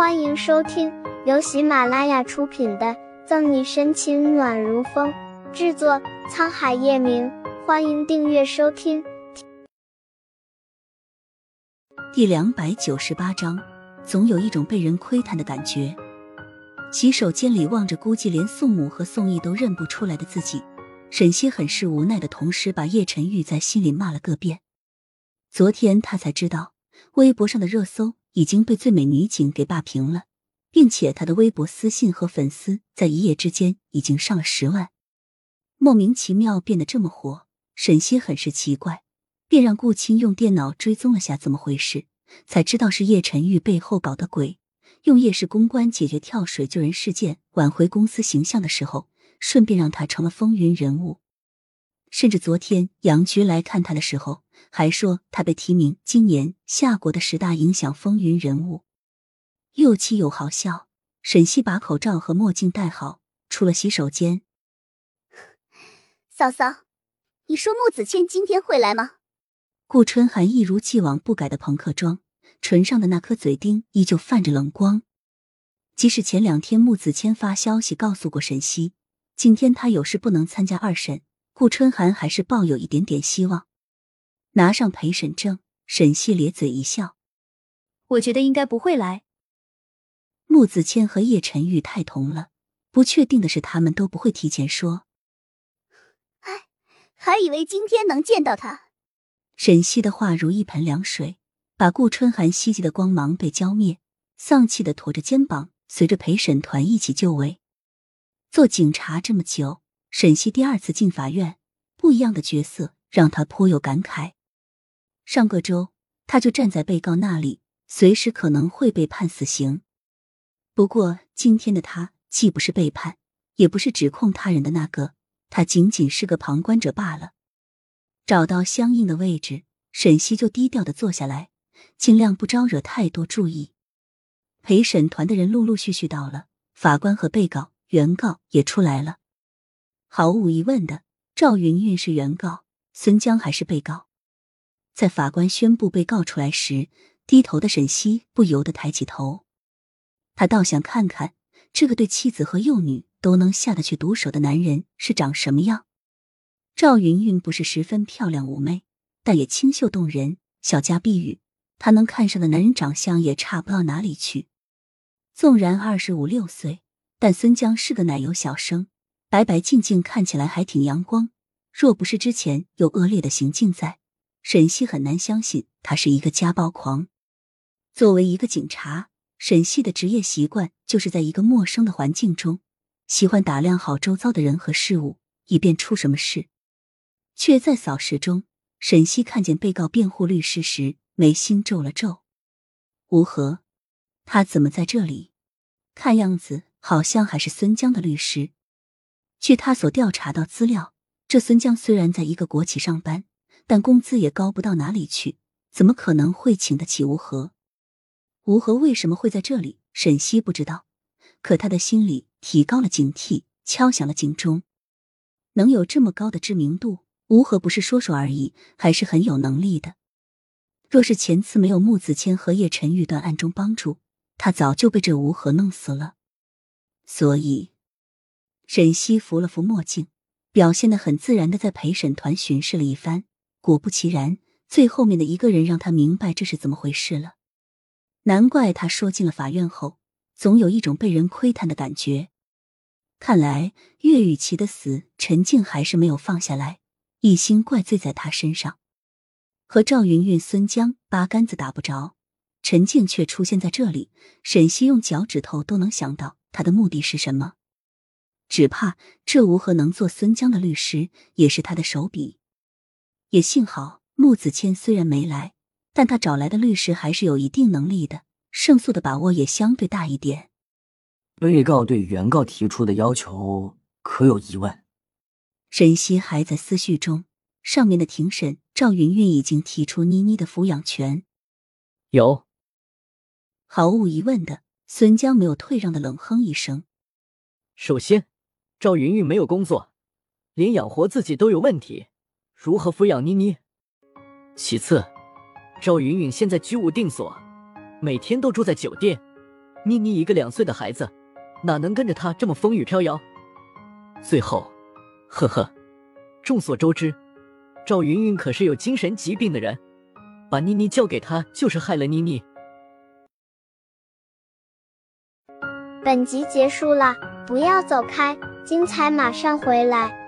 欢迎收听由喜马拉雅出品的《赠你深情暖如风》，制作沧海夜明。欢迎订阅收听。第两百九十八章，总有一种被人窥探的感觉。洗手间里望着估计连宋母和宋义都认不出来的自己，沈西很是无奈的同时，把叶晨玉在心里骂了个遍。昨天他才知道，微博上的热搜已经被最美女警给霸屏了，并且他的微博私信和粉丝在一夜之间已经上了十万，莫名其妙变得这么火。沈西很是奇怪，便让顾青用电脑追踪了下怎么回事，才知道是叶晨玉背后搞的鬼，用叶氏公关解决跳水救人事件、挽回公司形象的时候，顺便让他成了风云人物。甚至昨天杨局来看他的时候，还说他被提名今年夏国的十大影响风云人物，又气又好笑。沈西把口罩和墨镜戴好，出了洗手间。嫂嫂，你说穆子谦今天会来吗？顾春寒一如既往不改的朋克装，唇上的那颗嘴钉依旧泛着冷光。即使前两天穆子谦发消息告诉过沈西，今天他有事不能参加二审。顾春寒还是抱有一点点希望，拿上陪审证，沈西咧嘴一笑：“我觉得应该不会来。”穆子谦和叶晨玉太同了，不确定的是他们都不会提前说。哎，还以为今天能见到他。沈西的话如一盆凉水，把顾春寒希冀的光芒被浇灭，丧气的驼着肩膀，随着陪审团一起就位。做警察这么久。沈西第二次进法院，不一样的角色让他颇有感慨。上个周，他就站在被告那里，随时可能会被判死刑。不过今天的他，既不是被判，也不是指控他人的那个，他仅仅是个旁观者罢了。找到相应的位置，沈西就低调的坐下来，尽量不招惹太多注意。陪审团的人陆陆续续到了，法官和被告、原告也出来了。毫无疑问的，赵云云是原告，孙江还是被告。在法官宣布被告出来时，低头的沈西不由得抬起头，他倒想看看这个对妻子和幼女都能下得去毒手的男人是长什么样。赵云云不是十分漂亮妩媚，但也清秀动人。小家碧玉，他能看上的男人长相也差不到哪里去。纵然二十五六岁，但孙江是个奶油小生。白白净净，看起来还挺阳光。若不是之前有恶劣的行径在，沈西很难相信他是一个家暴狂。作为一个警察，沈西的职业习惯就是在一个陌生的环境中，喜欢打量好周遭的人和事物，以便出什么事。却在扫视中，沈西看见被告辩护律师时，眉心皱了皱。吴和，他怎么在这里？看样子好像还是孙江的律师。据他所调查到资料，这孙江虽然在一个国企上班，但工资也高不到哪里去，怎么可能会请得起吴和？吴和为什么会在这里？沈西不知道，可他的心里提高了警惕，敲响了警钟。能有这么高的知名度，吴和不是说说而已，还是很有能力的。若是前次没有穆子谦和叶晨玉断暗中帮助，他早就被这吴和弄死了。所以。沈西扶了扶墨镜，表现的很自然的在陪审团巡视了一番。果不其然，最后面的一个人让他明白这是怎么回事了。难怪他说进了法院后，总有一种被人窥探的感觉。看来岳雨琪的死，陈静还是没有放下来，一心怪罪在他身上。和赵云云、孙江八竿子打不着，陈静却出现在这里。沈西用脚趾头都能想到他的目的是什么。只怕这吴何能做孙江的律师，也是他的手笔。也幸好穆子谦虽然没来，但他找来的律师还是有一定能力的，胜诉的把握也相对大一点。被告对原告提出的要求可有疑问？沈西还在思绪中，上面的庭审赵云云已经提出妮妮的抚养权。有。毫无疑问的，孙江没有退让的冷哼一声。首先。赵云云没有工作，连养活自己都有问题，如何抚养妮妮？其次，赵云云现在居无定所，每天都住在酒店，妮妮一个两岁的孩子，哪能跟着他这么风雨飘摇？最后，呵呵，众所周知，赵云云可是有精神疾病的人，把妮妮交给他就是害了妮妮。本集结束了，不要走开，精彩马上回来。